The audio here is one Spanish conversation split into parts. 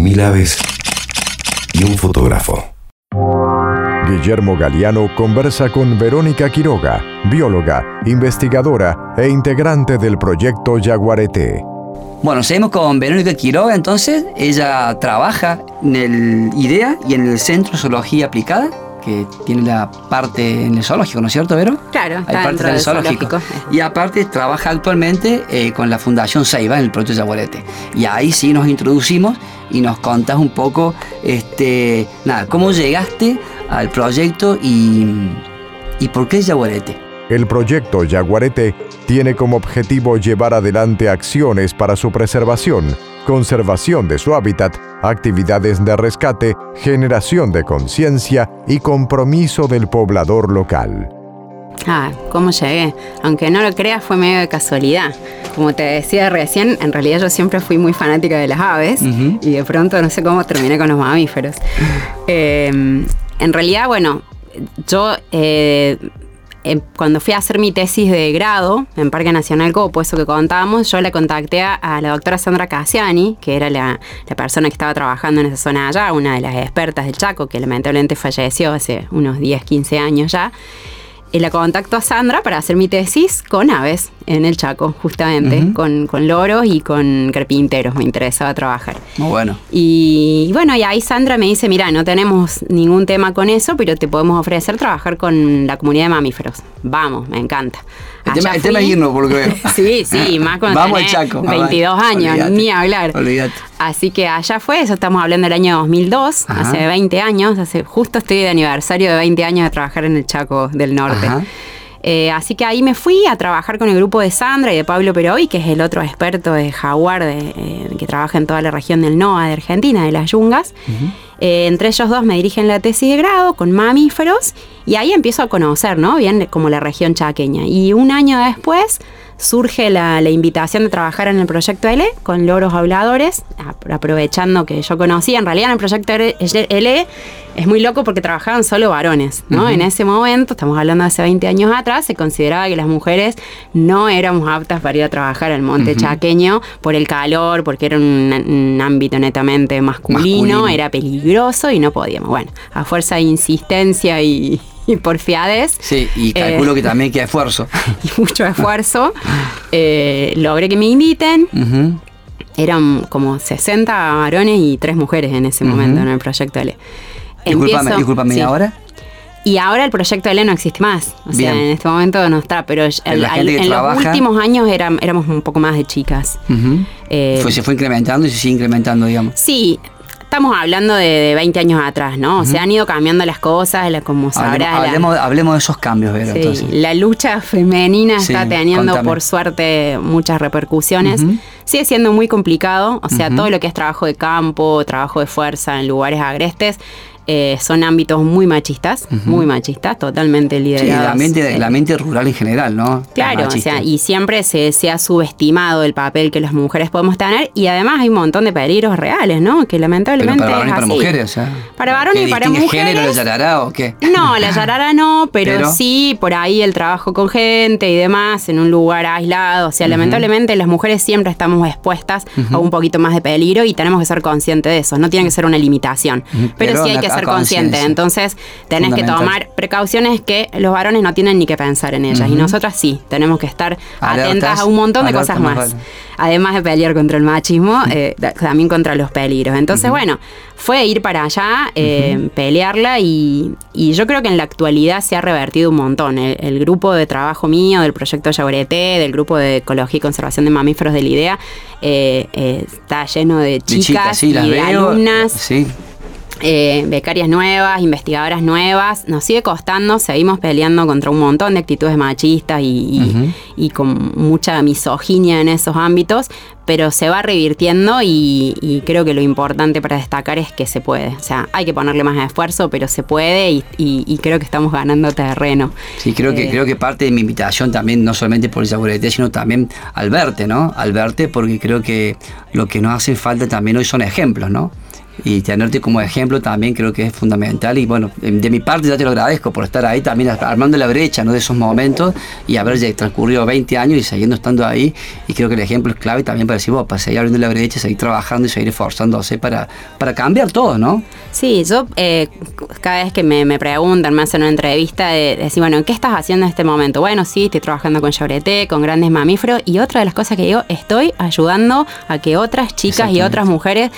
mil aves y un fotógrafo. Guillermo Galeano conversa con Verónica Quiroga, bióloga, investigadora e integrante del proyecto Yaguareté. Bueno, seguimos con Verónica Quiroga entonces. Ella trabaja en el IDEA y en el Centro de Zoología Aplicada que tiene la parte en el zoológico, ¿no es cierto, Vero? Claro, Hay parte del zoológico. Y aparte trabaja actualmente eh, con la Fundación Seiba en el proyecto Yaguarete. Y ahí sí nos introducimos y nos contas un poco, este, nada, cómo llegaste al proyecto y, y por qué Yaguarete. El proyecto Yaguarete tiene como objetivo llevar adelante acciones para su preservación, conservación de su hábitat, actividades de rescate, generación de conciencia y compromiso del poblador local. Ah, ¿cómo llegué? Aunque no lo creas, fue medio de casualidad. Como te decía recién, en realidad yo siempre fui muy fanática de las aves y de pronto no sé cómo terminé con los mamíferos. Eh, en realidad, bueno, yo eh, Em, cuando fui a hacer mi tesis de grado en Parque Nacional Copo, eso que contábamos, yo le contacté a, la doctora Sandra Cassiani, que era la, la, persona que estaba trabajando en esa zona allá, una de las expertas del Chaco, que lamentablemente falleció hace unos 10, 15 años ya. Y la contacto a Sandra para hacer mi tesis con aves en el Chaco, justamente, con, con, loros y con carpinteros, me interesaba trabajar. Muy bueno. Y, bueno, y ahí Sandra me dice, mira, no tenemos ningún tema con eso, pero te podemos ofrecer trabajar con la comunidad de mamíferos. Vamos, me encanta. El tema, el tema, es irnos, por lo que veo. sí, sí, más cuando Vamos al Chaco. 22 años, ni hablar. Olvídate. Así que allá fue, eso estamos hablando del año 2002, hace 20 años, hace justo estoy de aniversario de 20 años de trabajar en el Chaco del Norte. Eh, así que ahí me fui a trabajar con el grupo de Sandra y de Pablo Peroy, que es el otro experto de jaguar eh, que trabaja en toda la región del NOA de Argentina, de las yungas. Eh, entre ellos dos me dirigen la tesis de grado con mamíferos y ahí empiezo a conocer, ¿no? Bien como la región chaqueña. Y un año después surge la, invitación de trabajar en el proyecto L con loros habladores, aprovechando que yo conocía, en realidad en el proyecto L es muy loco porque trabajaban solo varones, ¿no? En ese momento, estamos hablando de hace 20 años atrás, se consideraba que las mujeres no éramos aptas para ir a trabajar al monte chaqueño por el calor, porque era un, ámbito netamente masculino, era peligroso y no podíamos. Bueno, a fuerza de insistencia y, y porfiades. Sí, y calculo que también que esfuerzo. y mucho esfuerzo. Eh, logré que me inviten. Eran como 60 varones y 3 mujeres en ese momento en el proyecto L. Disculpame, ¿y ahora? Y ahora el proyecto L no existe más. O sea, en este momento no está, pero en los últimos años éramos un poco más de chicas. Eh, se fue incrementando y se sigue incrementando, digamos. Sí, Estamos hablando de, 20 años atrás, ¿no? Se han ido cambiando las cosas, como sabrás. Hablemos, de esos cambios, Vero, sí, La lucha femenina está teniendo, por suerte, muchas repercusiones. Sigue siendo muy complicado, o sea, todo lo que es trabajo de campo, trabajo de fuerza en lugares agrestes, eh, son ámbitos muy machistas, muy machistas, totalmente liderados. la mente, la mente rural en general, ¿no? Claro, o sea, y siempre se, se, ha subestimado el papel que las mujeres podemos tener y además hay un montón de peligros reales, ¿no? Que lamentablemente para varones y para mujeres, ¿eh? Para varones y para mujeres. género la yarará o qué? No, la yarará no, pero, sí por ahí el trabajo con gente y demás en un lugar aislado, o sea, lamentablemente las mujeres siempre estamos expuestas a un poquito más de peligro y tenemos que ser conscientes de eso, no tiene que ser una limitación, pero, sí hay que ser consciente. Entonces, tenés que tomar precauciones que los varones no tienen ni que pensar en ellas. Y nosotras sí, tenemos que estar atentas a un montón de cosas más. Además de pelear contra el machismo, eh, también contra los peligros. Entonces, bueno, fue ir para allá, eh, pelearla y, yo creo que en la actualidad se ha revertido un montón. El, grupo de trabajo mío, del proyecto Yaguareté, del grupo de ecología y conservación de mamíferos de la IDEA, eh, está lleno de chicas, y de alumnas. Sí eh, becarias nuevas, investigadoras nuevas. Nos sigue costando, seguimos peleando contra un montón de actitudes machistas y, con mucha misoginia en esos ámbitos, pero se va revirtiendo y, creo que lo importante para destacar es que se puede. O sea, hay que ponerle más esfuerzo, pero se puede y, creo que estamos ganando terreno. Sí, creo que, eh, creo que parte de mi invitación también, no solamente por el sino también al verte, ¿no? Al verte, porque creo que lo que nos hace falta también hoy son ejemplos, ¿no? Y tenerte como ejemplo también creo que es fundamental y bueno, de mi parte ya te lo agradezco por estar ahí también armando la brecha ¿no? de esos momentos y haber transcurrido 20 años y siguiendo estando ahí y creo que el ejemplo es clave también para decir, para seguir abriendo la brecha, seguir trabajando y seguir esforzándose para, para cambiar todo, ¿no? Sí, yo eh, cada vez que me, me, preguntan, me hacen una entrevista de, decir, bueno, ¿qué estás haciendo en este momento? Bueno, sí, estoy trabajando con Chevrolet, con grandes mamíferos y otra de las cosas que digo, estoy ayudando a que otras chicas y otras mujeres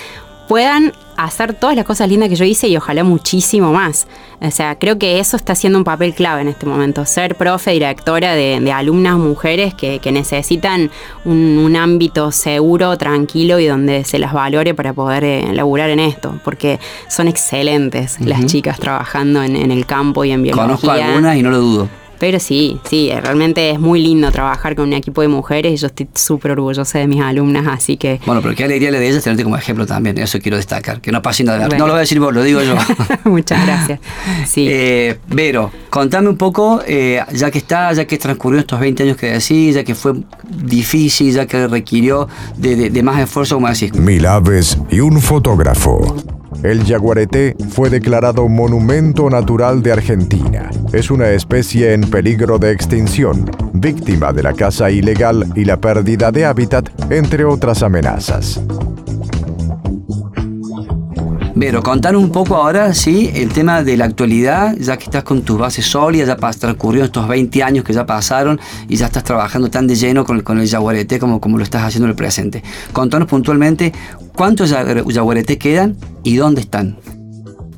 puedan hacer todas las cosas lindas que yo hice y ojalá muchísimo más. O sea, creo que eso está siendo un papel clave en este momento. Ser profe, directora de, alumnas mujeres que, necesitan un, ámbito seguro, tranquilo y donde se las valore para poder eh, laburar en esto. Porque son excelentes las chicas trabajando en, en, el campo y en biología. Conozco algunas y no lo dudo. Pero sí, sí, realmente es muy lindo trabajar con un equipo de mujeres y yo estoy súper orgullosa de mis alumnas, así que... Bueno, pero qué alegría le de ellas tenerte como ejemplo también, eso quiero destacar, que no pasa nada. No lo voy a decir vos, lo digo yo. Muchas gracias. Sí. Eh, Vero, contame un poco, eh, ya que está, ya que transcurrió estos 20 años que decís, ya que fue difícil, ya que requirió de, de más esfuerzo, como decís. Mil aves y un fotógrafo. El jaguarete fue declarado Monumento Natural de Argentina. Es una especie en peligro de extinción, víctima de la caza ilegal y la pérdida de hábitat, entre otras amenazas. Pero contar un poco ahora, sí, el tema de la actualidad, ya que estás con tus bases sólidas, ya transcurrió estos 20 años que ya pasaron y ya estás trabajando tan de lleno con, con el jaguarete como, como lo estás haciendo en el presente. Contanos puntualmente cuántos jaguaretes quedan y dónde están.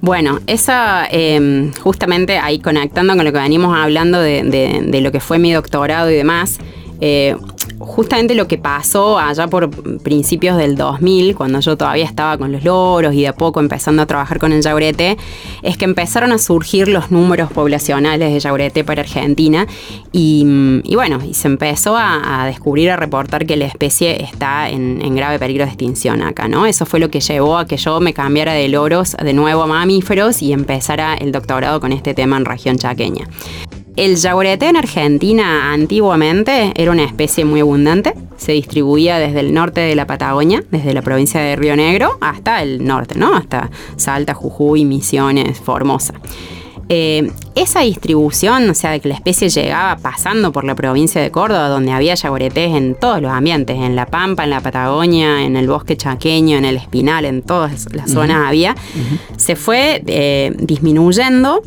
Bueno, esa, em, justamente ahí conectando con lo que venimos hablando de, lo que fue mi doctorado y demás, eh, justamente lo que pasó allá por principios del 2000, cuando yo todavía estaba con los loros y de a poco empezando a trabajar con el yaurete, es que empezaron a surgir los números poblacionales de yaurete para Argentina y, bueno, y se empezó a, descubrir, a reportar que la especie está en, en, grave peligro de extinción acá, ¿no? Eso fue lo que llevó a que yo me cambiara de loros de nuevo a mamíferos y empezara el doctorado con este tema en región chaqueña. El jaguarete en Argentina antiguamente era una especie muy abundante. Se distribuía desde el norte de la Patagonia, desde la provincia de Río Negro, hasta el norte, ¿no? Hasta Salta, Jujuy, Misiones, Formosa. Eh, esa distribución, o sea, de que la especie llegaba pasando por la provincia de Córdoba, donde había jaguaretés en todos los ambientes, en La Pampa, en la Patagonia, en el bosque chaqueño, en el Espinal, en todas las zonas había, se fue eh, disminuyendo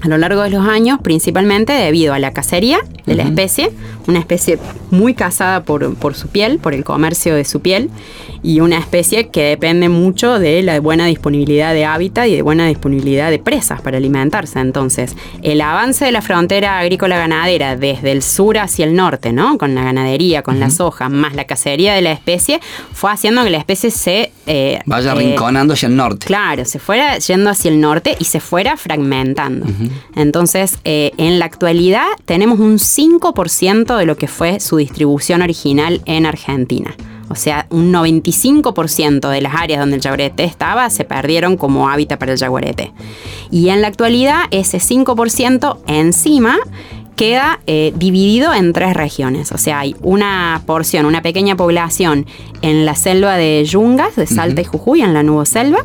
a lo largo de los años, principalmente debido a la cacería de la especie, una especie muy cazada por, por, su piel, por el comercio de su piel, y una especie que depende mucho de la buena disponibilidad de hábitat y de buena disponibilidad de presas para alimentarse. Entonces, el avance de la frontera agrícola-ganadera desde el sur hacia el norte, ¿no? Con la ganadería, con las hojas, más la cacería de la especie, fue haciendo que la especie se... Eh, Vaya eh, rinconando hacia el norte. Claro, se fuera yendo hacia el norte y se fuera fragmentando. Entonces, eh, en la actualidad tenemos un 5% de lo que fue su distribución original en Argentina. O sea, un 95% de las áreas donde el jaguarete estaba se perdieron como hábitat para el jaguarete. Y en la actualidad ese 5% encima queda eh, dividido en tres regiones. O sea, hay una porción, una pequeña población en la selva de Yungas, de Salta y Jujuy, en la Nuevo Selva.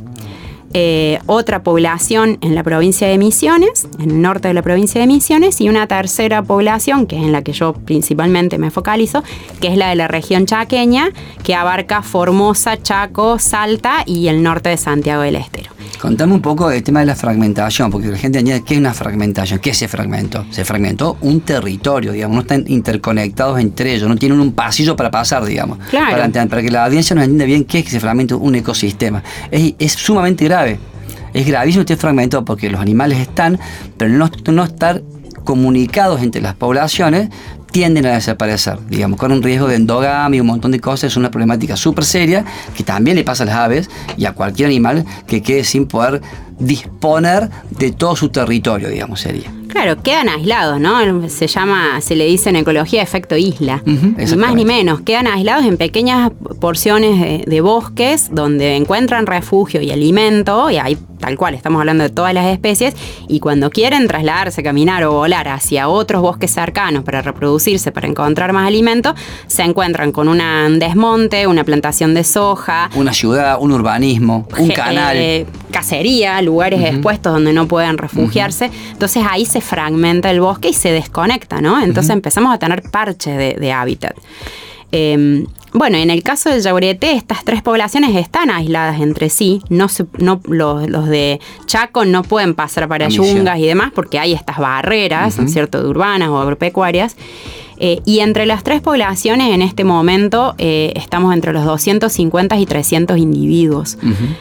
Eh, otra población en la provincia de Misiones, en el norte de la provincia de Misiones, y una tercera población, que es en la que yo principalmente me focalizo, que es la de la región chaqueña, que abarca Formosa, Chaco, Salta y el norte de Santiago del Estero. Contame un poco el tema de la fragmentación, porque la gente añade, ¿qué es una fragmentación? ¿Qué se fragmentó? Se fragmentó un territorio, digamos, no están interconectados entre ellos, no tienen un pasillo para pasar, digamos. Para, para, que la audiencia nos entienda bien qué es que se fragmenta un ecosistema. Es, es sumamente grave. Es gravísimo este fragmento porque los animales están, pero no, no estar comunicados entre las poblaciones tienden a desaparecer, digamos, con un riesgo de endogamia y un montón de cosas. Es una problemática súper seria que también le pasa a las aves y a cualquier animal que quede sin poder disponer de todo su territorio, digamos, sería. Claro, quedan aislados, ¿no? Se llama, se le dice en ecología efecto isla. ni más ni menos, quedan aislados en pequeñas porciones de, bosques donde encuentran refugio y alimento, y ahí tal cual, estamos hablando de todas las especies, y cuando quieren trasladarse, caminar o volar hacia otros bosques cercanos para reproducirse, para encontrar más alimento, se encuentran con un desmonte, una plantación de soja. Una ciudad, un urbanismo, un canal. Eh, cacería, lugares expuestos donde no pueden refugiarse. Entonces ahí se fragmenta el bosque y se desconecta, ¿no? Entonces empezamos a tener parches de, hábitat. Em, bueno, en el caso del yaguareté, estas tres poblaciones están aisladas entre sí. No, no los, de Chaco no pueden pasar para Yungas y demás porque hay estas barreras, ¿cierto?, de urbanas o agropecuarias. Eh, y entre las tres poblaciones en este momento eh, estamos entre los 250 y 300 individuos,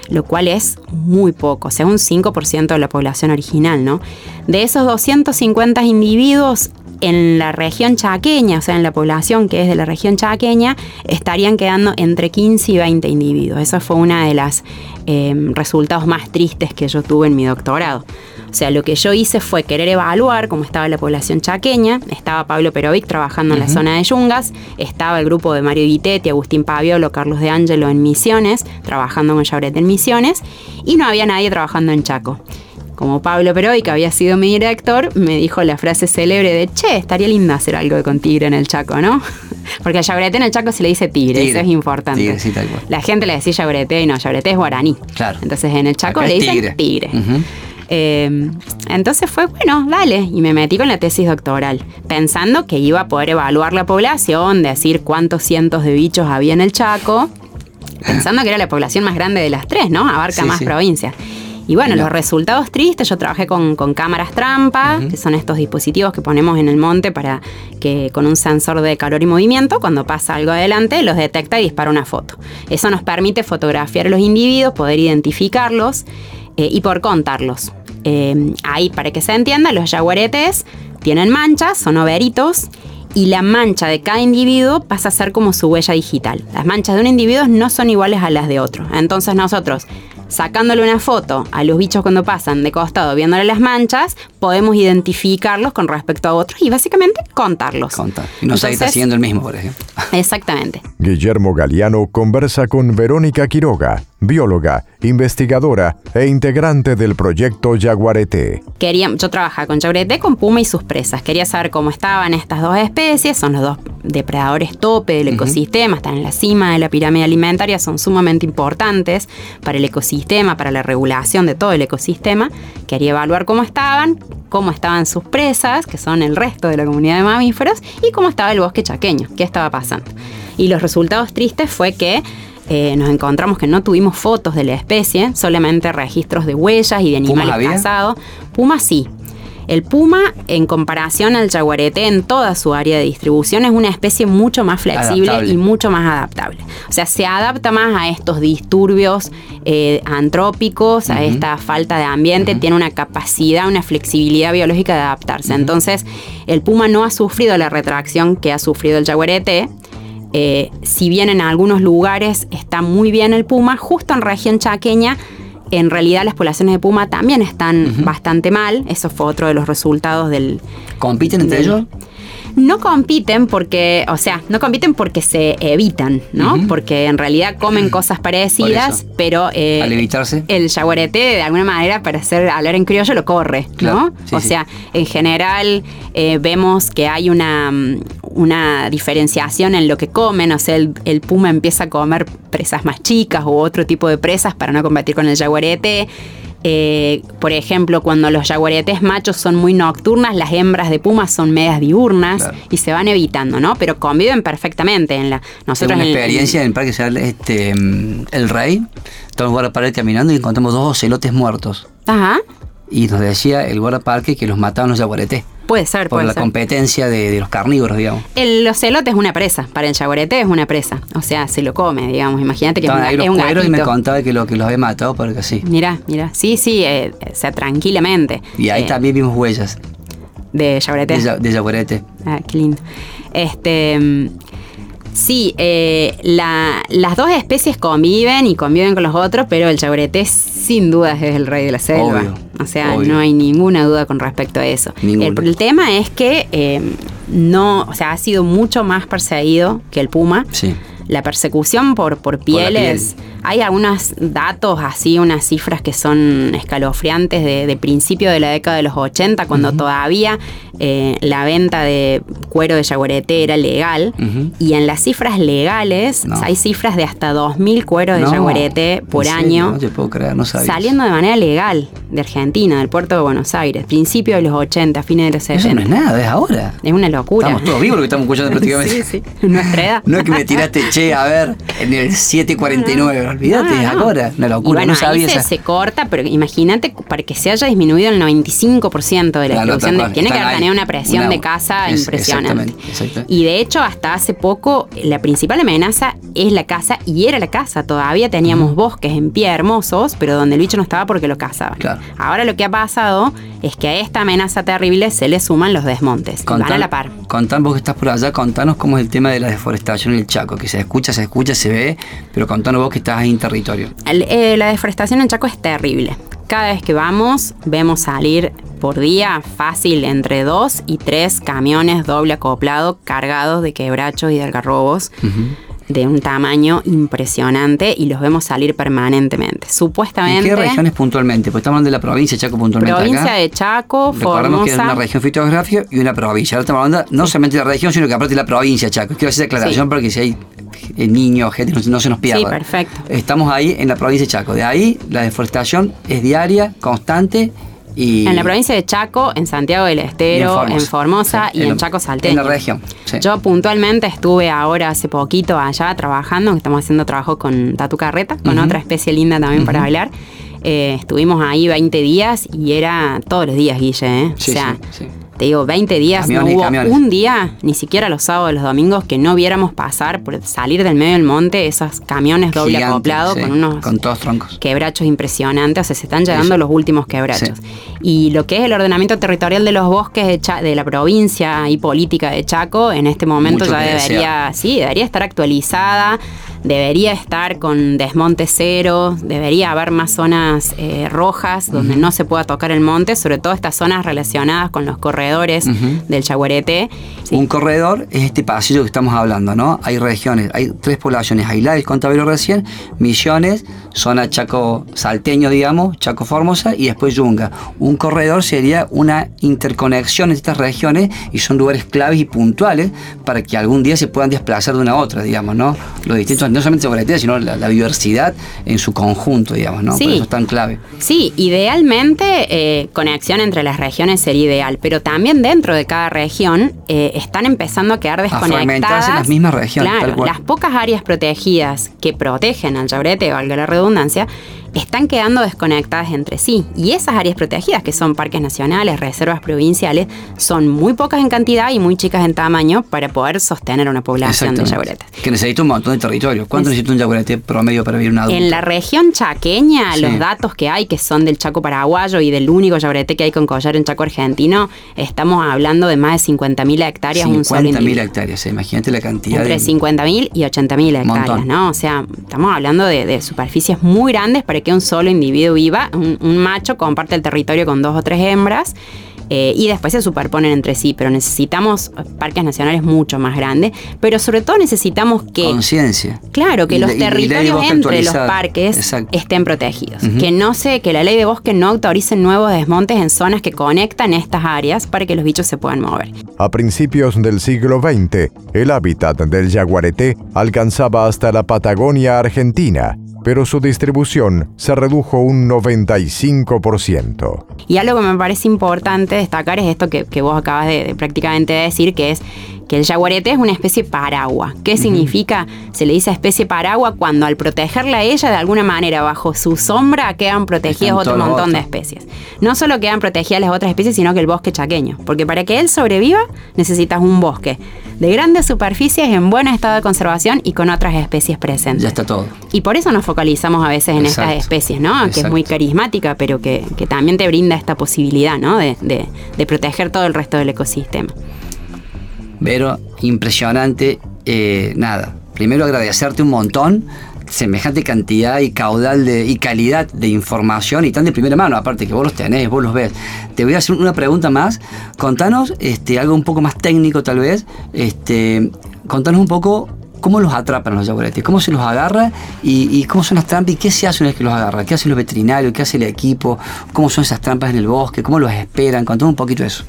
lo cual es muy poco, o sea, un 5% de la población original, ¿no? De esos 250 individuos, en la región chaqueña, o sea, en la población que es de la región chaqueña, estarían quedando entre 15 y 20 individuos. Eso fue uno de los em, resultados más tristes que yo tuve en mi doctorado. O sea, lo que yo hice fue querer evaluar cómo estaba la población chaqueña. Estaba Pablo Perovic trabajando en la zona de Yungas. Estaba el grupo de Mario Guitetti, Agustín Paviolo, Carlos de Ángelo en Misiones, trabajando con Jauret en Misiones. Y no había nadie trabajando en Chaco como Pablo Peroy, que había sido mi director, me dijo la frase célebre de, che, estaría lindo hacer algo con tigre en el Chaco, ¿no? Porque a yaguareté en el Chaco se le dice tigre, eso es importante. La gente le decía yaguareté y no, yaguareté es guaraní. Claro. Entonces en el Chaco le dicen tigre. Em, entonces fue, bueno, dale, y me metí con la tesis doctoral, pensando que iba a poder evaluar la población, decir cuántos cientos de bichos había en el Chaco, pensando que era la población más grande de las tres, ¿no? Abarca más provincias. Y bueno, los resultados tristes, yo trabajé con, cámaras trampa, que son estos dispositivos que ponemos en el monte para que con un sensor de calor y movimiento, cuando pasa algo adelante, los detecta y dispara una foto. Eso nos permite fotografiar a los individuos, poder identificarlos eh, y por contarlos. Eh, ahí, para que se entienda, los jaguaretes tienen manchas, son overitos, y la mancha de cada individuo pasa a ser como su huella digital. Las manchas de un individuo no son iguales a las de otro. Entonces nosotros sacándole una foto a los bichos cuando pasan de costado, viéndole las manchas, podemos identificarlos con respecto a otros y básicamente contarlos. Contar. Y no está haciendo el mismo, por ejemplo. Exactamente. Guillermo Galeano conversa con Verónica Quiroga, bióloga, investigadora e integrante del proyecto Yaguareté. Quería, yo trabajaba con Yaguareté, con Puma y sus presas. Quería saber cómo estaban estas dos especies, son los dos depredadores tope del ecosistema, están en la cima de la pirámide alimentaria, son sumamente importantes para el ecosistema, para la regulación de todo el ecosistema. Quería evaluar cómo estaban, cómo estaban sus presas, que son el resto de la comunidad de mamíferos, y cómo estaba el bosque chaqueño, qué estaba pasando. Y los resultados tristes fue que eh, nos encontramos que no tuvimos fotos de la especie, solamente registros de huellas y de animales cazados. Puma sí, el puma, en comparación al jaguarete en toda su área de distribución, es una especie mucho más flexible y mucho más adaptable. O sea, se adapta más a estos disturbios eh, antrópicos, a esta falta de ambiente, tiene una capacidad, una flexibilidad biológica de adaptarse. Entonces, el puma no ha sufrido la retracción que ha sufrido el jaguarete. Eh, si bien en algunos lugares está muy bien el puma, justo en región chaqueña en realidad las poblaciones de puma también están bastante mal. Eso fue otro de los resultados del... ¿Compiten entre ellos? No compiten porque, o sea, no compiten porque se evitan, ¿no? Porque en realidad comen cosas parecidas, pero eh, al evitarse. el jaguarete de alguna manera para hacer hablar en criollo lo corre, ¿no? o sea, en general eh, vemos que hay una, una diferenciación en lo que comen, o sea, el, puma empieza a comer presas más chicas u otro tipo de presas para no combatir con el jaguarete. Eh, por ejemplo, cuando los jaguaretes machos son muy nocturnas, las hembras de pumas son medias diurnas y se van evitando, ¿no? Pero conviven perfectamente en la. Nosotros una experiencia en el parque este, mm, El Rey, estamos en guardaparque caminando y encontramos dos ocelotes muertos. Ajá. Y nos decía el guardaparque que los mataban los jaguaretes. Puede ser, Por la competencia de, los carnívoros, digamos. El ocelote es una presa, para el jaguarete es una presa. O sea, se lo come, digamos. Imagínate que es, un, y me contaba que, lo, que los había matado porque sí. Mira, mira. Sí, sí, eh, o sea, tranquilamente. Y ahí eh, también vimos huellas. De jaguarete. De, de. Ah, qué lindo. Este. Sí, eh, las dos especies conviven y conviven con los otros, pero el jaguarete sin duda es el rey de la selva. o sea, no hay ninguna duda con respecto a eso. El, tema es que eh, no, o sea, ha sido mucho más perseguido que el puma. Sí la persecución por, por pieles. Hay algunos datos así, unas cifras que son escalofriantes de, principio de la década de los 80, cuando todavía eh, la venta de cuero de yaguareté era legal. Y en las cifras legales hay cifras de hasta 2.000 cueros de yaguareté por año. No te puedo creer, no Saliendo de manera legal de Argentina, del puerto de Buenos Aires, principio de los 80, fines de los 70. Eso no es nada, es ahora. Es una locura. Estamos todos vivos lo que estamos escuchando prácticamente. sí, sí. Nuestra edad. No es que me tiraste, che, a ver, en el 749, olvídate, ahora. Una locura, bueno, no sabía ahí se, corta, pero imagínate, para que se haya disminuido el 95% de la producción, tiene que tener una presión de caza impresionante. Y de hecho, hasta hace poco, la principal amenaza es la caza, y era la caza. Todavía teníamos bosques en pie hermosos, pero donde el bicho no estaba porque lo cazaban. Ahora lo que ha pasado es que a esta amenaza terrible se le suman los desmontes. van a la par. Contanos, vos que estás por allá, contanos cómo es el tema de la deforestación en el Chaco, que se escucha, se escucha, se ve, pero contanos vos que estás ahí en territorio. Eh, la deforestación en Chaco es terrible. Cada vez que vamos, vemos salir por día fácil entre dos y tres camiones doble acoplado cargados de quebrachos y de algarrobos de un tamaño impresionante y los vemos salir permanentemente. Supuestamente. ¿En qué regiones puntualmente? Pues estamos hablando de la provincia de Chaco puntualmente. Provincia de Chaco, Recordemos que es una región fitográfica y una provincia. Ahora estamos hablando no solamente de la región, sino que aparte de la provincia de Chaco. Quiero hacer aclaración porque si hay eh, niños, gente, no, se nos pierda. Sí, perfecto. Estamos ahí en la provincia de Chaco. De ahí la deforestación es diaria, constante en la provincia de Chaco, en Santiago del Estero, en Formosa, y en, Chaco Salteño. En la región. Yo puntualmente estuve ahora hace poquito allá trabajando, estamos haciendo trabajo con Tatu Carreta, con otra especie linda también para bailar. Eh, estuvimos ahí 20 días y era todos los días, Guille. ¿eh? o sea, te digo, 20 días, no hubo un día, ni siquiera los sábados, los domingos, que no viéramos pasar por salir del medio del monte esos camiones doble acoplados con unos con todos troncos. quebrachos impresionantes, o sea, se están llegando los últimos quebrachos. Y lo que es el ordenamiento territorial de los bosques de, de la provincia y política de Chaco, en este momento ya debería, sí, debería estar actualizada debería estar con desmonte cero, debería haber más zonas eh, rojas donde no se pueda tocar el monte, sobre todo estas zonas relacionadas con los corredores del Chaguarete. Un corredor es este pasillo que estamos hablando, ¿no? Hay regiones, hay tres poblaciones aisladas, contablo recién, Misiones, zona Chaco salteño, digamos, Chaco Formosa y después Yunga. Un corredor sería una interconexión entre estas regiones y son lugares claves y puntuales para que algún día se puedan desplazar de una a otra, digamos, ¿no? Los distintos no solamente sobre sino la, la, biodiversidad en su conjunto, digamos, ¿no? Sí. Por eso es tan clave. Sí, idealmente eh, conexión entre las regiones sería ideal, pero también dentro de cada región eh, están empezando a quedar desconectadas. en las mismas regiones. Claro, las pocas áreas protegidas que protegen al yaurete, valga la redundancia, están quedando desconectadas entre sí. Y esas áreas protegidas, que son parques nacionales, reservas provinciales, son muy pocas en cantidad y muy chicas en tamaño para poder sostener una población de yaguaretes. Que necesita un montón de territorio. ¿Cuánto necesita un yaguarete promedio para vivir un adulto? En la región chaqueña, los datos que hay, que son del Chaco paraguayo y del único yaguarete que hay con collar en Chaco argentino, estamos hablando de más de 50.000 hectáreas. 50.000 hectáreas, imagínate la cantidad. Entre 50.000 y 80.000 hectáreas, ¿no? O sea, estamos hablando de, de superficies muy grandes para que un solo individuo viva, un, macho comparte el territorio con dos o tres hembras. Eh, y después se superponen entre sí, pero necesitamos parques nacionales mucho más grandes, pero sobre todo necesitamos que... Conciencia. Claro, que los territorios entre los parques estén protegidos, que no se, que la ley de bosque no autorice nuevos desmontes en zonas que conectan estas áreas para que los bichos se puedan mover. A principios del siglo XX, el hábitat del jaguarete alcanzaba hasta la Patagonia argentina pero su distribución se redujo un 95%. Y algo que me parece importante destacar es esto que, vos acabas de, prácticamente decir, que es que el jaguarete es una especie paraguas. ¿Qué significa? Se le dice especie paraguas cuando al protegerla a ella de alguna manera bajo su sombra quedan protegidas otro montón de especies. No solo quedan protegidas las otras especies, sino que el bosque chaqueño. Porque para que él sobreviva necesitas un bosque de grandes superficies en buen estado de conservación y con otras especies presentes. Ya está todo. Y por eso nos focalizamos a veces en estas especies, ¿no? Que es muy carismática, pero que, también te brinda esta posibilidad, ¿no? de, de proteger todo el resto del ecosistema. Pero impresionante eh, nada, primero agradecerte un montón semejante cantidad y caudal de, y calidad de información y tan de primera mano, aparte que vos los tenés, vos los ves. Te voy a hacer una pregunta más. Contanos este, algo un poco más técnico tal vez. Este, contanos un poco cómo los atrapan los jaguaretes, cómo se los agarra y, cómo son las trampas y qué se hace una vez que los agarra, qué hacen los veterinarios, qué hace el equipo, cómo son esas trampas en el bosque, cómo los esperan. Contanos un poquito de eso.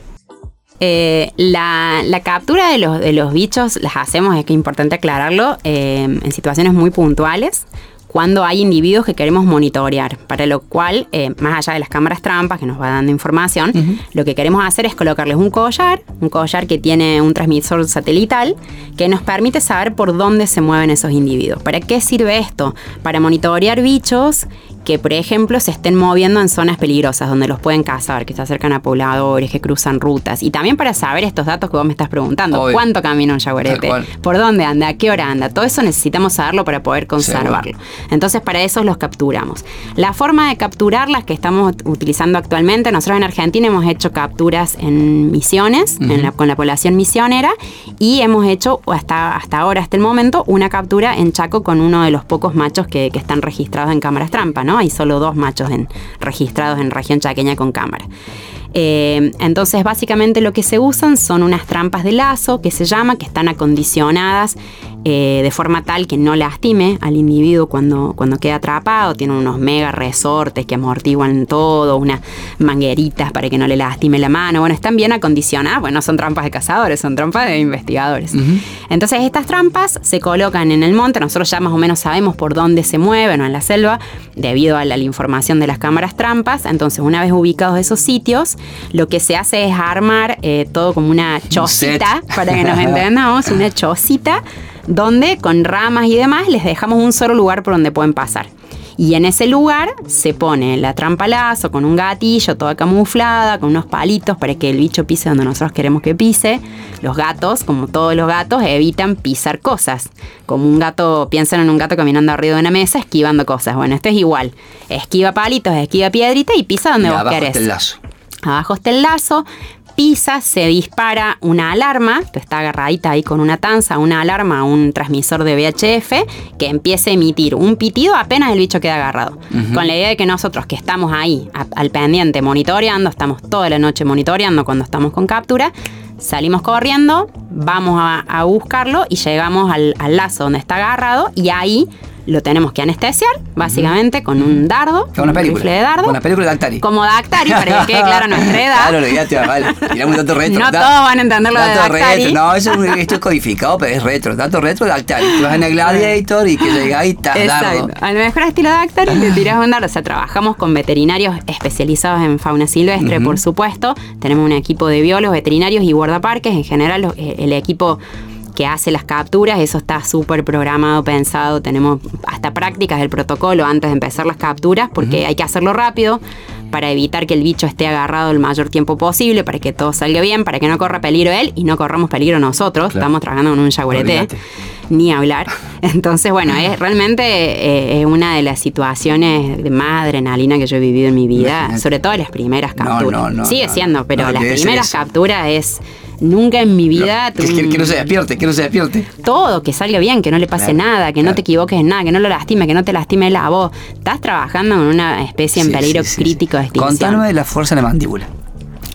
Eh, la, captura de los, de los bichos las hacemos, es que es importante aclararlo, eh, en situaciones muy puntuales cuando hay individuos que queremos monitorear, para lo cual, eh, más allá de las cámaras trampas que nos va dando información, lo que queremos hacer es colocarles un collar, un collar que tiene un transmisor satelital que nos permite saber por dónde se mueven esos individuos. ¿Para qué sirve esto? Para monitorear bichos que, por ejemplo, se estén moviendo en zonas peligrosas donde los pueden cazar, que se acercan a pobladores, que cruzan rutas. Y también para saber estos datos que vos me estás preguntando. ¿Cuánto camina un jaguarete? ¿Por dónde anda? ¿A qué hora anda? Todo eso necesitamos saberlo para poder conservarlo. Entonces, para eso los capturamos. La forma de capturarlas que estamos utilizando actualmente, nosotros en Argentina hemos hecho capturas en misiones, con la población misionera, y hemos hecho hasta, hasta ahora, hasta el momento, una captura en Chaco con uno de los pocos machos que, que están registrados en cámaras trampa, ¿no? Hay solo dos machos registrados en región chaqueña con cámara. Eh, entonces, básicamente lo que se usan son unas trampas de lazo, que se llama, que están acondicionadas eh, de forma tal que no lastime al individuo cuando, cuando queda atrapado. Tienen unos mega resortes que amortiguan todo, unas mangueritas para que no le lastime la mano. Bueno, están bien acondicionadas, bueno, no son trampas de cazadores, son trampas de investigadores. Entonces, estas trampas se colocan en el monte, nosotros ya más o menos sabemos por dónde se mueven o en la selva, debido a la, información de las cámaras trampas. Entonces, una vez ubicados esos sitios, lo que se hace es armar eh, todo como una chocita, para que nos entendamos, una chocita donde con ramas y demás les dejamos un solo lugar por donde pueden pasar. Y en ese lugar se pone la trampa lazo con un gatillo toda camuflada, con unos palitos para que el bicho pise donde nosotros queremos que pise. Los gatos, como todos los gatos, evitan pisar cosas. Como un gato, piensan en un gato caminando arriba de una mesa esquivando cosas. Bueno, esto es igual. Esquiva palitos, esquiva piedrita y pisa donde vos querés. Está el lazo. Abajo está el lazo, pisa, se dispara una alarma, está agarradita ahí con una tanza, una alarma, un transmisor de VHF que empiece a emitir un pitido apenas el bicho queda agarrado. Con la idea de que nosotros que estamos ahí al pendiente monitoreando, estamos toda la noche monitoreando cuando estamos con captura, salimos corriendo, vamos a, buscarlo y llegamos al, al lazo donde está agarrado y ahí lo tenemos que anestesiar, básicamente, con un dardo. Con una película. de dardo. Una película de Actari. Como Actari, para que quede claro nuestra edad. Claro, ya te vale. Tiramos un dato retro. No todos van a entenderlo de Actari. Retro. No, eso es, esto es codificado, pero es retro. Dato retro de Actari. Tú vas en el Gladiator y que llega y está dardo. Al mejor estilo de Actari te tiras un dardo. O sea, trabajamos con veterinarios especializados en fauna silvestre, por supuesto. Tenemos un equipo de biólogos, veterinarios y guardaparques. En general, eh, el equipo que hace las capturas, eso está súper programado, pensado, tenemos hasta prácticas del protocolo antes de empezar las capturas, porque hay que hacerlo rápido para evitar que el bicho esté agarrado el mayor tiempo posible, para que todo salga bien, para que no corra peligro él y no corramos peligro nosotros. Estamos trabajando con un jaguarete, ni hablar. Entonces, bueno, es realmente eh, es una de las situaciones de más adrenalina que yo he vivido en mi vida, sobre todo las primeras capturas. Sigue siendo, pero las primeras capturas es Nunca en mi vida. que, no se despierte, que no se despierte. Todo, que salga bien, que no le pase nada, que no te equivoques en nada, que no lo lastime, que no te lastime la voz. Estás trabajando en una especie en peligro crítico de extinción. Contanos de la fuerza de la mandíbula.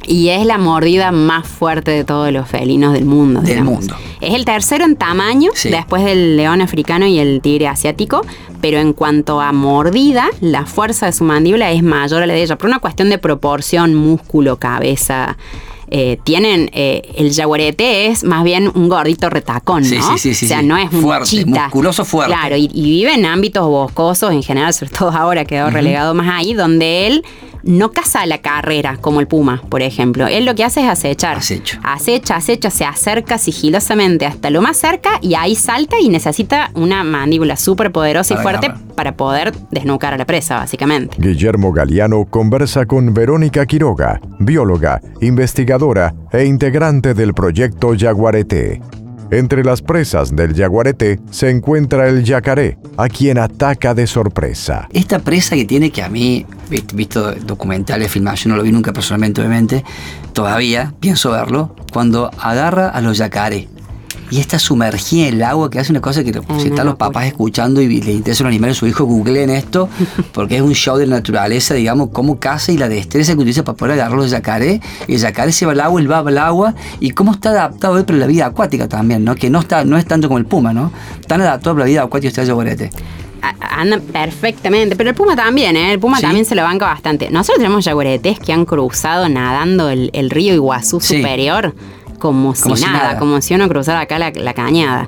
Y es la mordida más fuerte de todos los felinos del mundo. Del mundo. Es el tercero en tamaño, después del león africano y el tigre asiático, pero en cuanto a mordida, la fuerza de su mandíbula es mayor a la de ella, por una cuestión de proporción, músculo, cabeza, eh, tienen, eh, el jaguarete es más bien un gordito retacón, ¿no? Sí, sí, sí, o sea, no es fuerte, musculoso fuerte. Claro, y, vive en ámbitos boscosos en general, sobre todo ahora quedó relegado más ahí, donde él no caza la carrera como el puma, por ejemplo. Él lo que hace es acechar. Acecho. Acecha, acecha, se acerca sigilosamente hasta lo más cerca y ahí salta y necesita una mandíbula súper poderosa y fuerte para poder desnucar a la presa, básicamente. Guillermo Galeano conversa con Verónica Quiroga, bióloga, investigadora e integrante del proyecto Yaguareté. Entre las presas del jaguarete se encuentra el yacaré, a quien ataca de sorpresa. Esta presa que tiene que a mí, visto documentales, filmación, no lo vi nunca personalmente, obviamente, todavía pienso verlo, cuando agarra a los yacaré. y esta sumergida en el agua que hace una cosa que si están los papás escuchando y les interesa los animales, su hijo googleen esto, porque es un show de naturaleza, digamos, cómo caza y la destreza que utiliza para poder agarrar los yacaré. El yacaré se va al agua, él va al agua y cómo está adaptado él para la vida acuática también, ¿no? Que no está, no es tanto como el puma, ¿no? Tan adaptado para la vida acuática está el yaguarete anda perfectamente, pero el puma también, ¿eh? El puma también se lo banca bastante. Nosotros tenemos yaguaretes que han cruzado nadando el, río Iguazú superior como, si, nada, como si uno cruzara acá la, la cañada.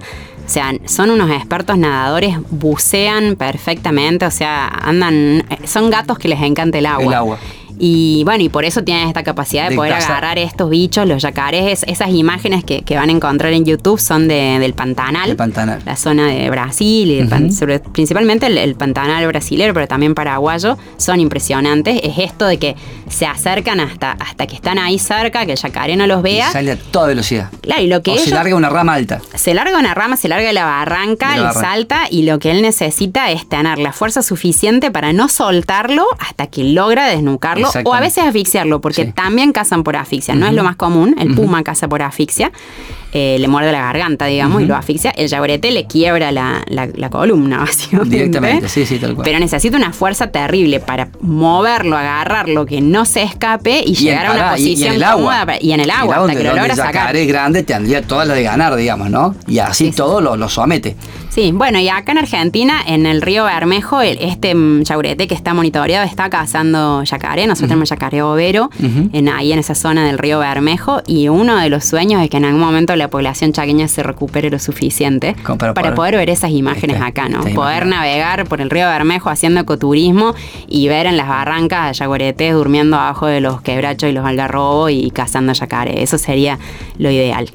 O sea, son unos expertos nadadores, bucean perfectamente, o sea, andan, son gatos que les encanta el agua. El agua. Y bueno, y por eso tienen esta capacidad de, poder agarrar estos bichos, los yacarés. Esas imágenes que, van a encontrar en YouTube son de, del Pantanal. Pantanal. La zona de Brasil, y principalmente el, Pantanal brasilero, pero también paraguayo, son impresionantes. Es esto de que se acercan hasta, hasta que están ahí cerca, que el yacaré no los vea. Y sale a toda velocidad. Claro, y lo que o se larga una rama alta. Se larga una rama, se larga la barranca, y salta, y lo que él necesita es tener la fuerza suficiente para no soltarlo hasta que logra desnucarlo o a veces asfixiarlo, porque también cazan por asfixia. No es lo más común, el puma caza por asfixia. Eh, le muerde la garganta, digamos, y lo asfixia. El yaguarete le quiebra la, columna, básicamente. Directamente, sí, sí, tal cual. Pero necesita una fuerza terrible para moverlo, agarrarlo, que no se escape y, llegar a una posición y, en el agua. y en el agua, hasta que lo logra sacar. es grande, tendría toda la de ganar, digamos, ¿no? Y así todo lo, lo somete. Sí, bueno, y acá en Argentina, en el río Bermejo, este yaguarete que está monitoreado está cazando yacaré. Nosotros tenemos yacaré overo en, ahí en esa zona del río Bermejo. Y uno de los sueños es que en algún momento la población chaqueña se recupere lo suficiente para, poder, ver esas imágenes acá, ¿no? Poder navegar por el río Bermejo haciendo ecoturismo y ver en las barrancas yaguaretes durmiendo abajo de los quebrachos y los algarrobos y cazando yacaré. Eso sería lo ideal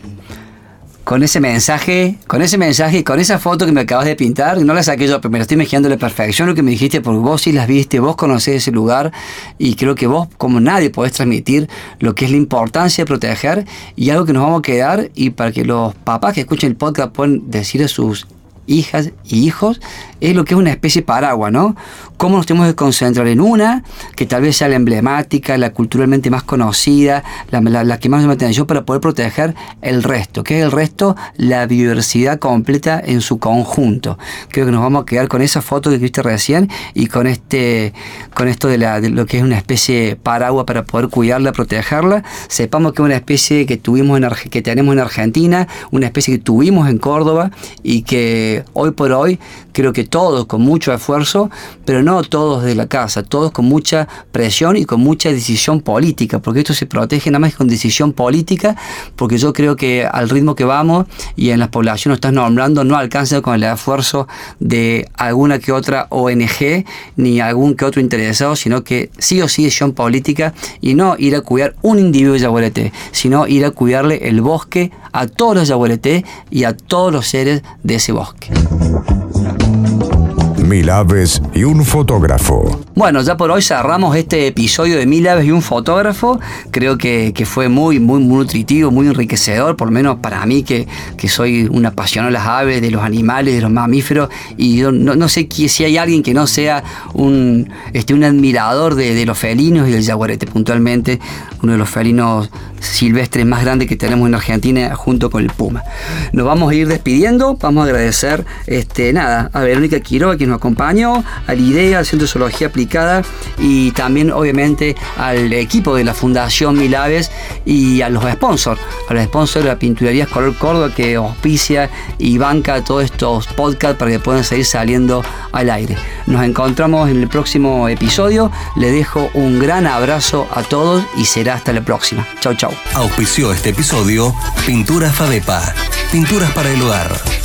con ese mensaje, con ese mensaje, con esa foto que me acabas de pintar, no la saqué yo, pero me la estoy imaginando la perfección lo que me dijiste, porque vos sí las viste, vos conocés ese lugar y creo que vos, como nadie, podés transmitir lo que es la importancia de proteger y algo que nos vamos a quedar y para que los papás que escuchen el podcast puedan decir a sus hijas y hijos, es lo que es una especie paraguas, ¿no? Cómo nos tenemos que concentrar en una, que tal vez sea la emblemática, la culturalmente más conocida, la, que más me atención para poder proteger el resto. ¿Qué es el resto? La biodiversidad completa en su conjunto. Creo que nos vamos a quedar con esa foto que viste recién y con este con esto de, la, de lo que es una especie paraguas para poder cuidarla, protegerla. Sepamos que es una especie que tuvimos que tenemos en Argentina, una especie que tuvimos en Córdoba y que hoy por hoy creo que todos con mucho esfuerzo, pero no todos de la casa, todos con mucha presión y con mucha decisión política, porque esto se protege nada más con decisión política, porque yo creo que al ritmo que vamos y en las poblaciones estás nombrando no alcanza con el esfuerzo de alguna que otra ONG ni algún que otro interesado, sino que sí o sí decisión política y no ir a cuidar un individuo de Yaguareté, sino ir a cuidarle el bosque a todos los Yaguareté y a todos los seres de ese bosque mil aves y un fotógrafo. Bueno, ya por hoy cerramos este episodio de Mil aves y un fotógrafo. Creo que, fue muy, muy, nutritivo, muy enriquecedor, por lo menos para mí que, que soy un apasionado de las aves, de los animales, de los mamíferos. Y no, no sé si hay alguien que no sea un, este, un admirador de, los felinos y del jaguarete puntualmente, uno de los felinos silvestres más grandes que tenemos en Argentina junto con el puma. Nos vamos a ir despidiendo, vamos a agradecer este, nada, a Verónica Quiroga que nos acompañó, a la idea, al Centro de Zoología Aplicada y también obviamente al equipo de la Fundación Milaves y a los sponsors, a los sponsors de la Pinturería Color Córdoba que auspicia y banca todos estos podcasts para que puedan seguir saliendo al aire. Nos encontramos en el próximo episodio, le dejo un gran abrazo a todos y será hasta la próxima. Chau Auspició este episodio Pintura Fadepa, pinturas para el hogar